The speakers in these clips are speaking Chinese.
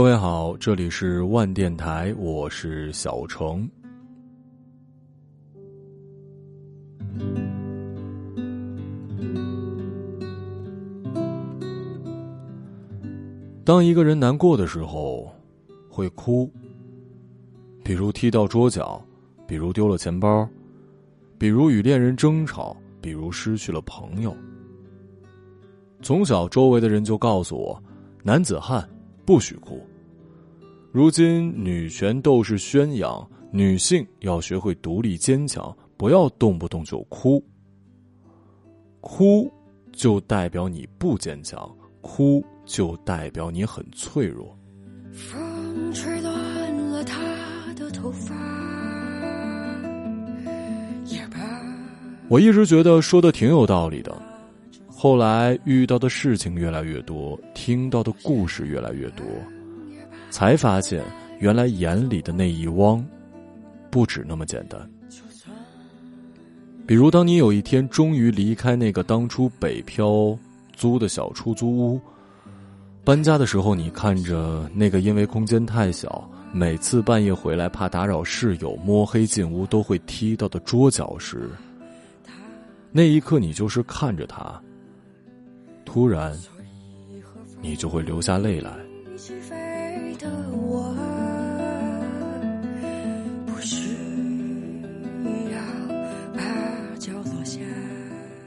各位好，这里是万电台，我是小程。当一个人难过的时候，会哭。比如踢到桌角，比如丢了钱包，比如与恋人争吵，比如失去了朋友。从小，周围的人就告诉我，男子汉。不许哭。如今女权斗士宣扬，女性要学会独立坚强，不要动不动就哭。哭就代表你不坚强，哭就代表你很脆弱。风吹乱了他的头发，我一直觉得说的挺有道理的。后来遇到的事情越来越多，听到的故事越来越多，才发现原来眼里的那一汪，不止那么简单。比如，当你有一天终于离开那个当初北漂租的小出租屋，搬家的时候，你看着那个因为空间太小，每次半夜回来怕打扰室友，摸黑进屋都会踢到的桌角时，那一刻你就是看着他。突然，你就会流下泪来。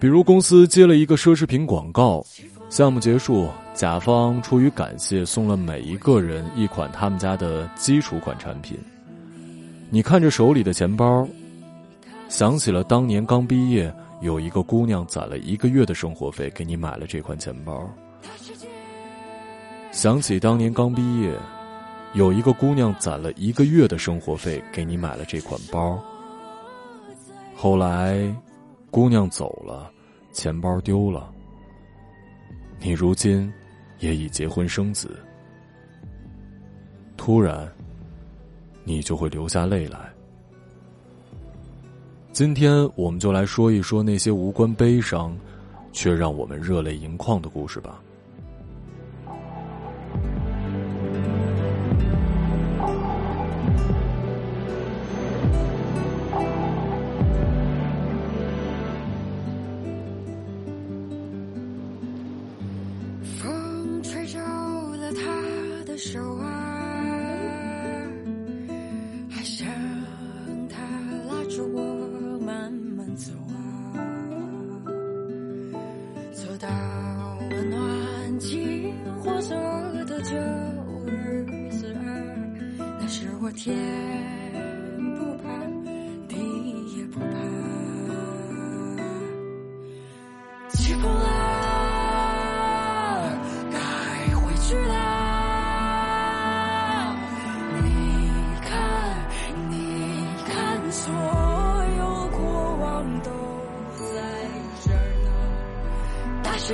比如公司接了一个奢侈品广告，项目结束，甲方出于感谢送了每一个人一款他们家的基础款产品。你看着手里的钱包，想起了当年刚毕业。有一个姑娘攒了一个月的生活费给你买了这款钱包。想起当年刚毕业，有一个姑娘攒了一个月的生活费给你买了这款包。后来，姑娘走了，钱包丢了。你如今也已结婚生子，突然，你就会流下泪来。今天我们就来说一说那些无关悲伤，却让我们热泪盈眶的故事吧。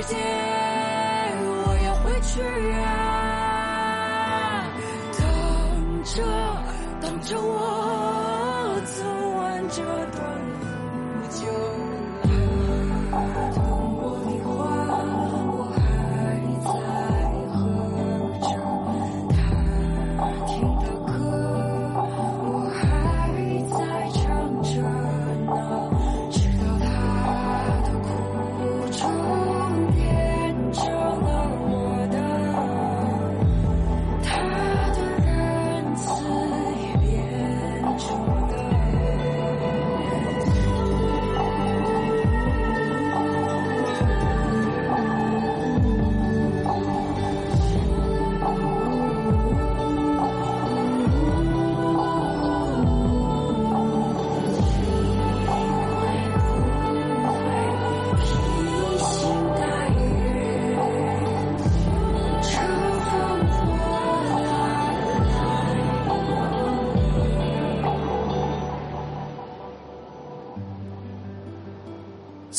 世界，我要回去。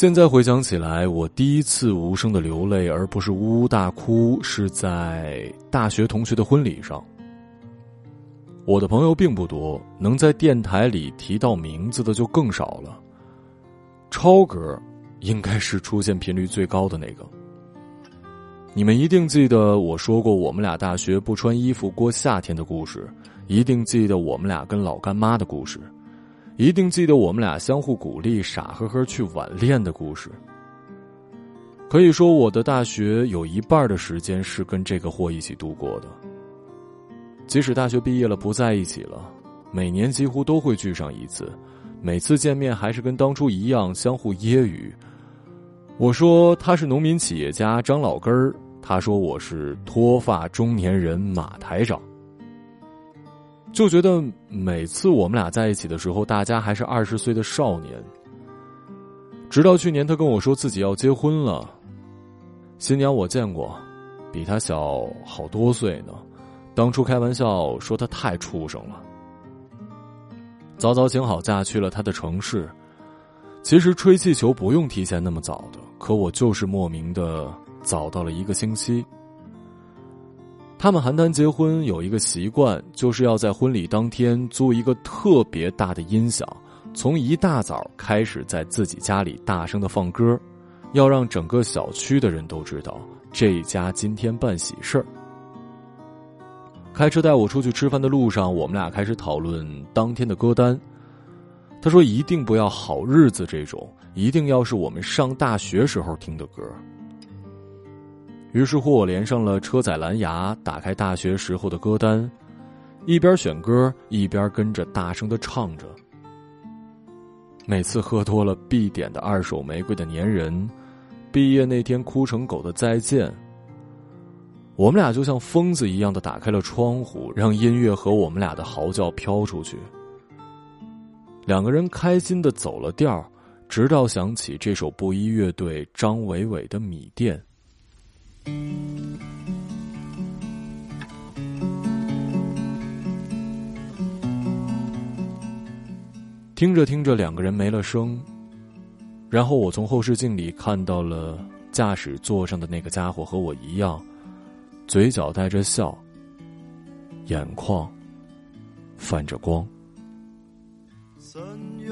现在回想起来，我第一次无声的流泪，而不是呜呜大哭，是在大学同学的婚礼上。我的朋友并不多，能在电台里提到名字的就更少了。超哥，应该是出现频率最高的那个。你们一定记得我说过我们俩大学不穿衣服过夏天的故事，一定记得我们俩跟老干妈的故事，一定记得我们俩相互鼓励、傻呵呵去晚恋的故事。可以说，我的大学有一半的时间是跟这个货一起度过的。即使大学毕业了不在一起了，每年几乎都会聚上一次，每次见面还是跟当初一样相互揶揄。我说他是农民企业家张老根儿，他说我是脱发中年人马台长。就觉得每次我们俩在一起的时候，大家还是二十岁的少年。直到去年，他跟我说自己要结婚了。新娘我见过，比他小好多岁呢。当初开玩笑说他太畜生了。早早请好假去了他的城市。其实吹气球不用提前那么早的，可我就是莫名的早到了一个星期。他们邯郸结婚有一个习惯，就是要在婚礼当天租一个特别大的音响，从一大早开始在自己家里大声的放歌。要让整个小区的人都知道这家今天办喜事儿。开车带我出去吃饭的路上，我们俩开始讨论当天的歌单。他说：“一定不要好日子这种，一定要是我们上大学时候听的歌。”于是乎，我连上了车载蓝牙，打开大学时候的歌单，一边选歌一边跟着大声的唱着。每次喝多了必点的二手玫瑰的粘人。毕业那天哭成狗的再见，我们俩就像疯子一样的打开了窗户，让音乐和我们俩的嚎叫飘出去。两个人开心的走了调，直到响起这首布衣乐队张伟伟的《米店》。听着听着，两个人没了声。然后我从后视镜里看到了驾驶座上的那个家伙和我一样，嘴角带着笑，眼眶泛着光。三月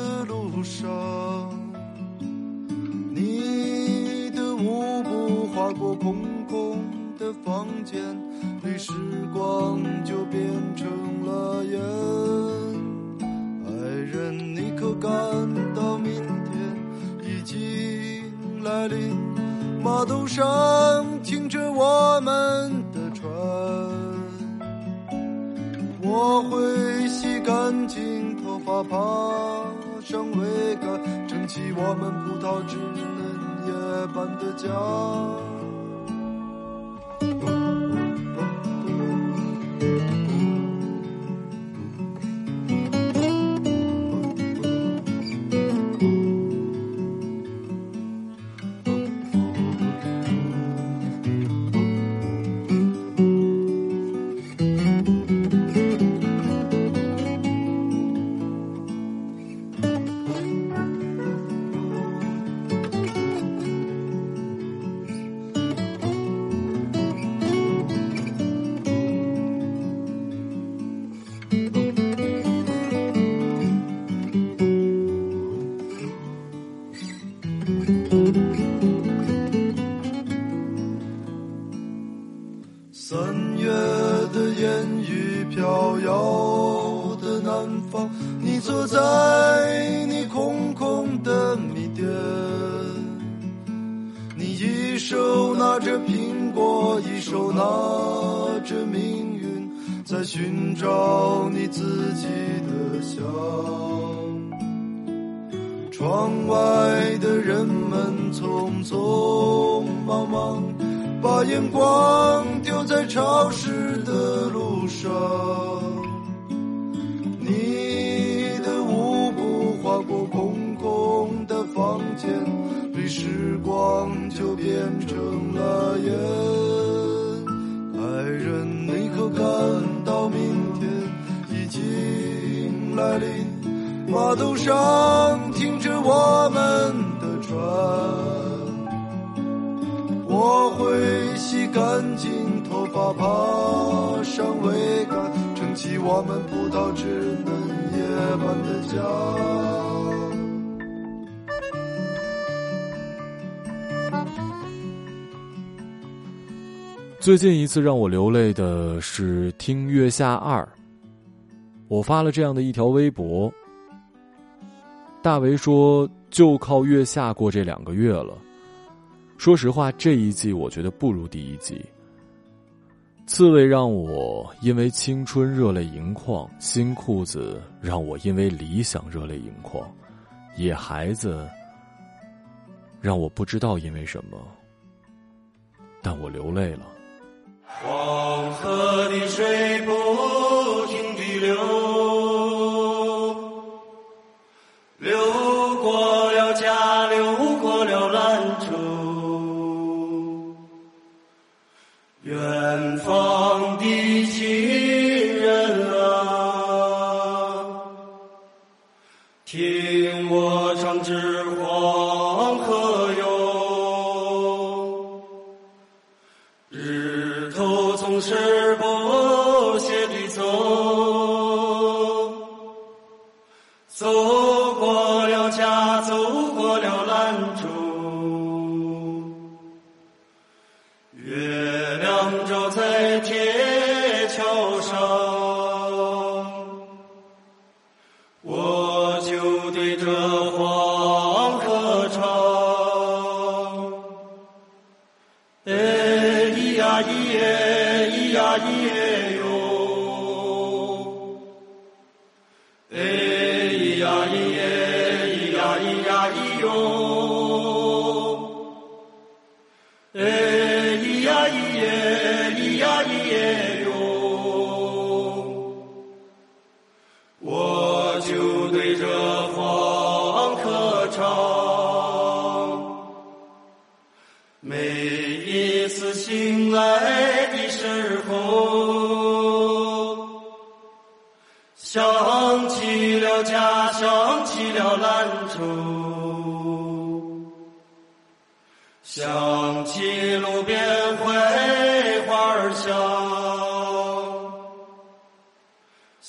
上。你的舞步划过空空的房间里，时光就变成了烟。爱人，你可感到明天已经？来临，码头上我们葡萄枝嫩叶般的家。窗外的人们匆匆忙忙，把眼光丢在潮湿的路上。你的舞步划过空空的房间里，时光就。变成了烟。爱人，你可感到明天已经来临？码头上我们的船，我会洗干净头发，爬上桅杆，撑起我们葡萄枝嫩叶般的家。最近一次让我流泪的是听《月下二》，我发了这样的一条微博。大为说：“就靠月下过这两个月了。”说实话，这一季我觉得不如第一季。刺猬让我因为青春热泪盈眶，新裤子让我因为理想热泪盈眶，野孩子让我不知道因为什么，但我流泪了。黄河的水不停地流，Yagi, eh,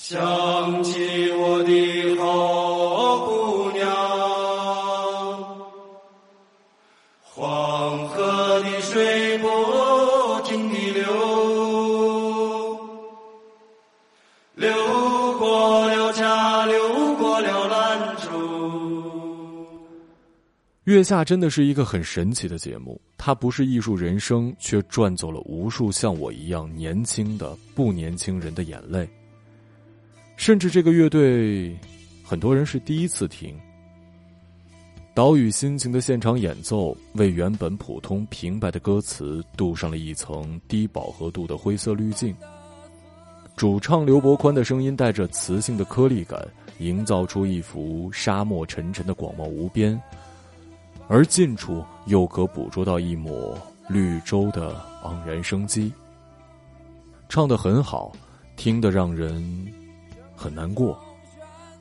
想起我的好姑娘。黄河的水不停地流，流过了家，流过了兰州。月下真的是一个很神奇的节目，它不是艺术人生，却赚走了无数像我一样年轻的不年轻人的眼泪。甚至这个乐队，很多人是第一次听。岛屿心情的现场演奏，为原本普通平白的歌词镀上了一层低饱和度的灰色滤镜。主唱刘伯宽的声音带着磁性的颗粒感，营造出一幅沙漠沉沉的广袤无边，而近处又可捕捉到一抹绿洲的盎然生机。唱得很好，听得让人很难过，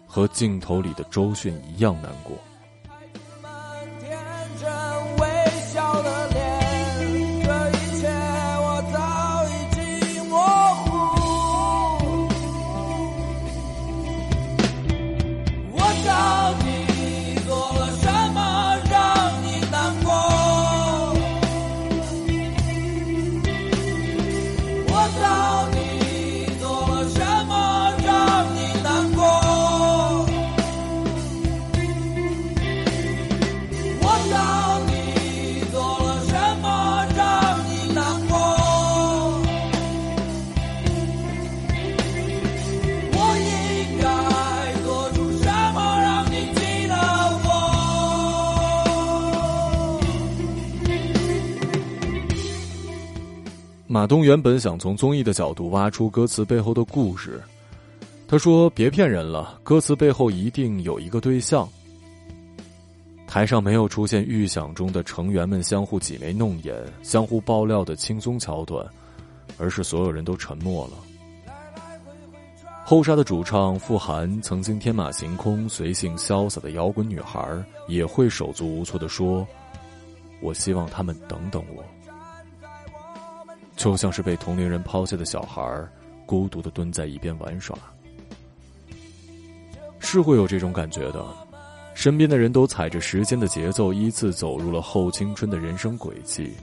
和镜头里的周迅一样难过。马东原本想从综艺的角度挖出歌词背后的故事，他说：“别骗人了，歌词背后一定有一个对象。”台上没有出现预想中的成员们相互挤眉弄眼、相互爆料的轻松桥段，而是所有人都沉默了。后沙的主唱傅涵曾经天马行空、随性潇洒的摇滚女孩，也会手足无措的说：“我希望他们等等我。”就像是被同龄人抛下的小孩，孤独的蹲在一边玩耍，是会有这种感觉的。身边的人都踩着时间的节奏，依次走入了后青春的人生轨迹，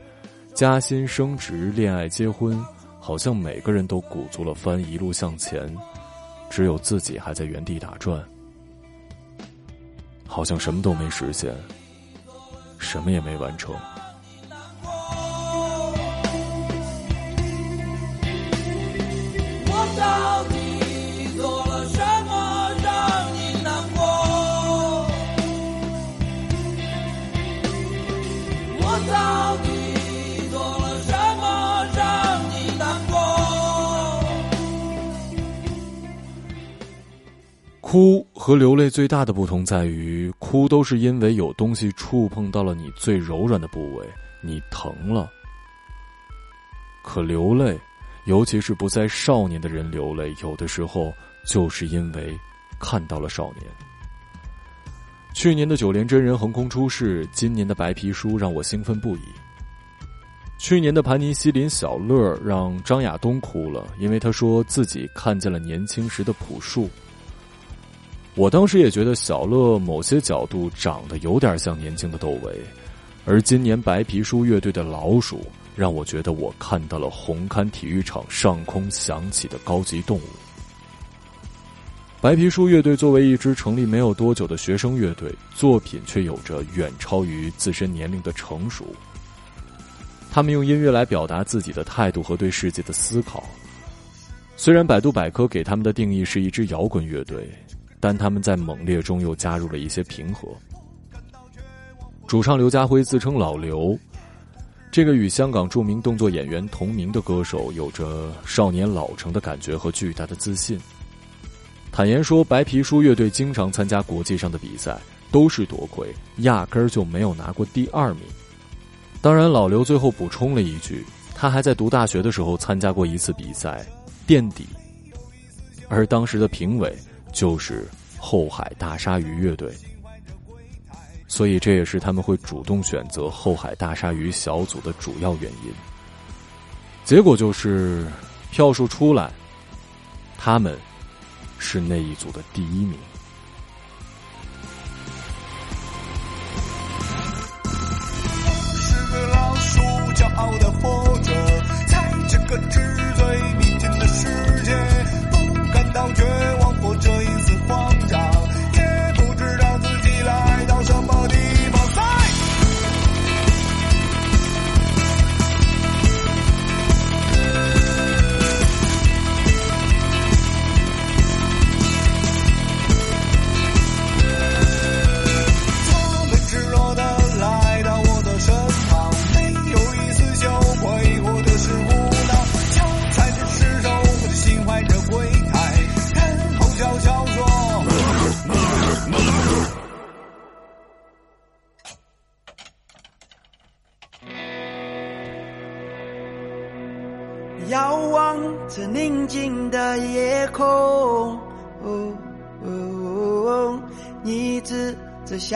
加薪、升职、恋爱、结婚，好像每个人都鼓足了帆，一路向前。只有自己还在原地打转，好像什么都没实现，什么也没完成。到底做了什么让你难过？哭和流泪最大的不同在于，哭都是因为有东西触碰到了你最柔软的部位，你疼了；可流泪。尤其是不在少年的人流泪，有的时候就是因为看到了少年。去年的九连真人横空出世，今年的白皮书让我兴奋不已。去年的盘尼西林小乐让张亚东哭了，因为他说自己看见了年轻时的朴树。我当时也觉得小乐某些角度长得有点像年轻的窦唯，而今年白皮书乐队的老鼠。让我觉得我看到了红磡体育场上空响起的高级动物。白皮书乐队作为一支成立没有多久的学生乐队，作品却有着远超于自身年龄的成熟。他们用音乐来表达自己的态度和对世界的思考。虽然百度百科给他们的定义是一支摇滚乐队，但他们在猛烈中又加入了一些平和。主唱刘家辉自称老刘。这个与香港著名动作演员同名的歌手，有着少年老成的感觉和巨大的自信。坦言说，白皮书乐队经常参加国际上的比赛，都是夺魁，压根儿就没有拿过第二名。当然，老刘最后补充了一句，他还在读大学的时候参加过一次比赛，垫底，而当时的评委就是后海大鲨鱼乐队。所以这也是他们会主动选择后海大鲨鱼小组的主要原因。结果就是票数出来，他们是那一组的第一名。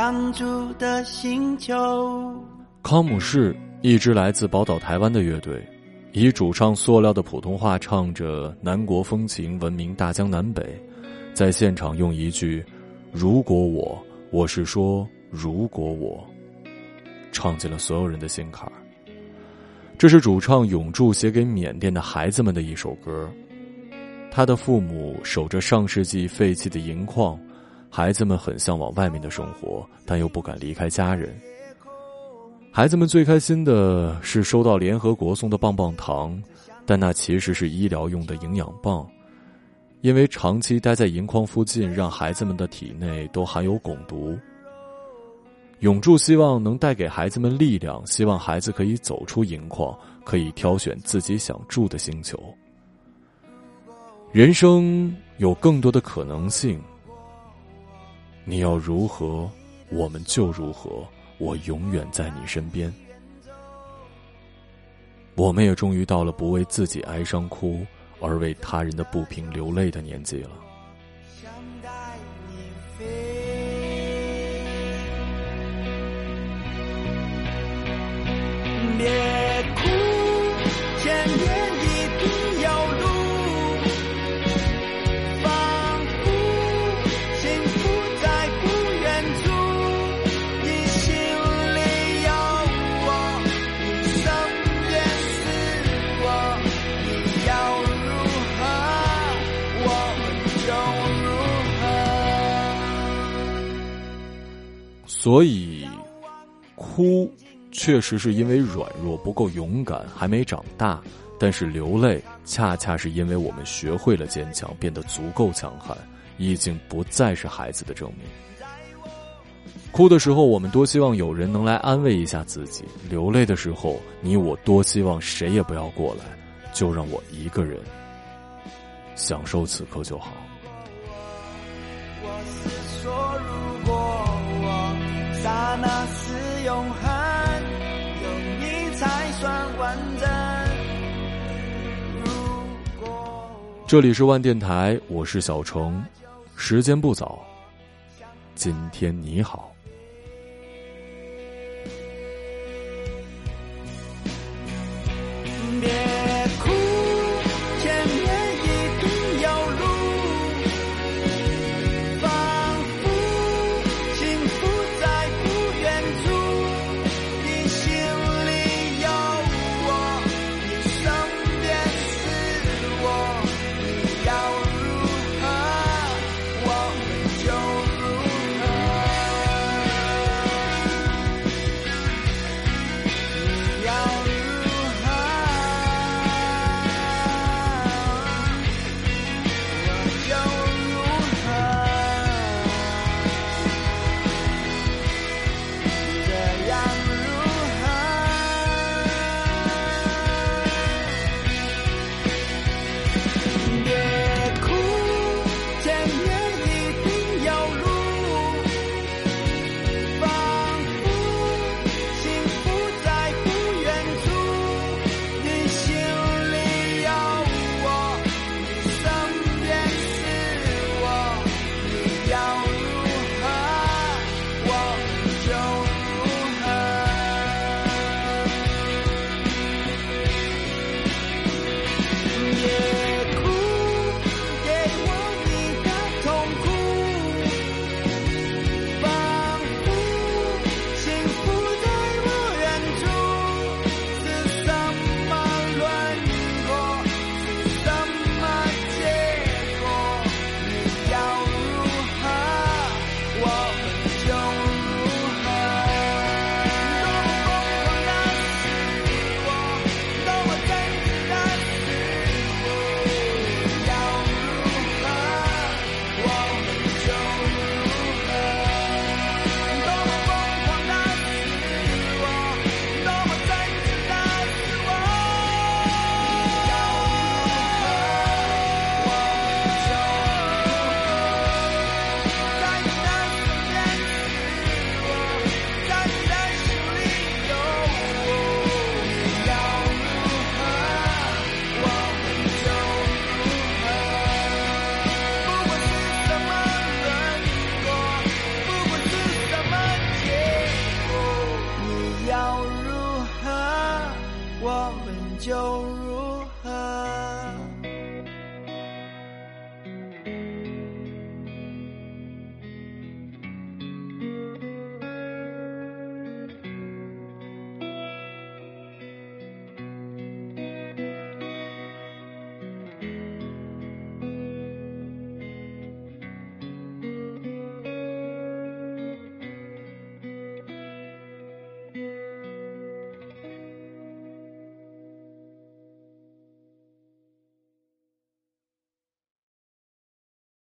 着相处的星球。康姆士，一支来自宝岛台湾的乐队，以主唱塑料的普通话唱着南国风情闻名大江南北，在现场用一句“如果我”，我是说如果我，唱进了所有人的心坎儿。这是主唱永驻写给缅甸的孩子们的一首歌。他的父母守着上世纪废弃的银矿，孩子们很向往外面的生活，但又不敢离开家人。孩子们最开心的是收到联合国送的棒棒糖，但那其实是医疗用的营养棒，因为长期待在银矿附近，让孩子们的体内都含有汞毒。永驻希望能带给孩子们力量，希望孩子可以走出银矿，可以挑选自己想住的星球。人生有更多的可能性，你要如何我们就如何，我永远在你身边。我们也终于到了不为自己哀伤哭，而为他人的不平流泪的年纪了。所以，哭确实是因为软弱不够勇敢，还没长大；但是流泪，恰恰是因为我们学会了坚强，变得足够强悍，已经不再是孩子的证明。哭的时候，我们多希望有人能来安慰一下自己；流泪的时候，你我多希望谁也不要过来，就让我一个人享受此刻就好。那是永恒，有你才算完整。如果这里是万电台，我是小程，时间不早，今天你好。